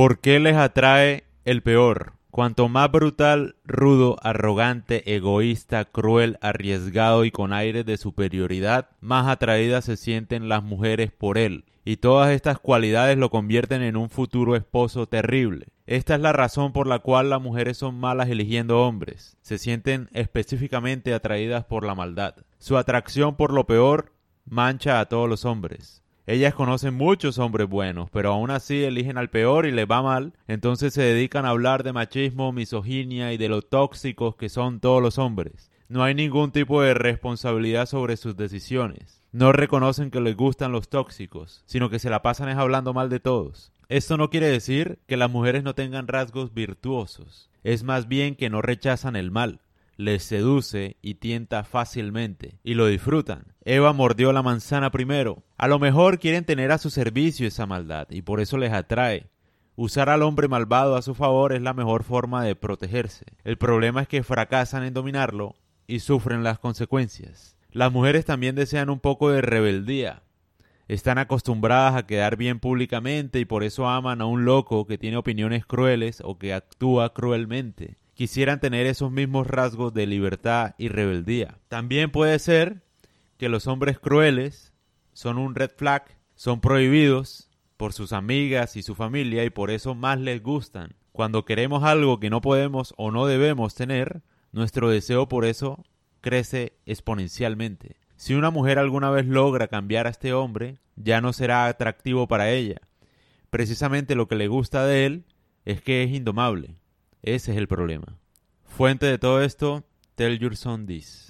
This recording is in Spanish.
¿Por qué les atrae el peor? Cuanto más brutal, rudo, arrogante, egoísta, cruel, arriesgado y con aire de superioridad, más atraídas se sienten las mujeres por él, y todas estas cualidades lo convierten en un futuro esposo terrible. Esta es la razón por la cual las mujeres son malas eligiendo hombres. Se sienten específicamente atraídas por la maldad. Su atracción por lo peor mancha a todos los hombres. Ellas conocen muchos hombres buenos, pero aún así eligen al peor y les va mal, entonces se dedican a hablar de machismo, misoginia y de lo tóxicos que son todos los hombres. No hay ningún tipo de responsabilidad sobre sus decisiones. No reconocen que les gustan los tóxicos, sino que se la pasan es hablando mal de todos. Esto no quiere decir que las mujeres no tengan rasgos virtuosos, es más bien que no rechazan el mal, les seduce y tienta fácilmente, y lo disfrutan. Eva mordió la manzana primero. A lo mejor quieren tener a su servicio esa maldad, y por eso les atrae. Usar al hombre malvado a su favor es la mejor forma de protegerse. El problema es que fracasan en dominarlo y sufren las consecuencias. Las mujeres también desean un poco de rebeldía. Están acostumbradas a quedar bien públicamente y por eso aman a un loco que tiene opiniones crueles o que actúa cruelmente quisieran tener esos mismos rasgos de libertad y rebeldía. También puede ser que los hombres crueles son un red flag, son prohibidos por sus amigas y su familia y por eso más les gustan. Cuando queremos algo que no podemos o no debemos tener, nuestro deseo por eso crece exponencialmente. Si una mujer alguna vez logra cambiar a este hombre, ya no será atractivo para ella. Precisamente lo que le gusta de él es que es indomable. Ese es el problema. Fuente de todo esto, Tell Your Son This.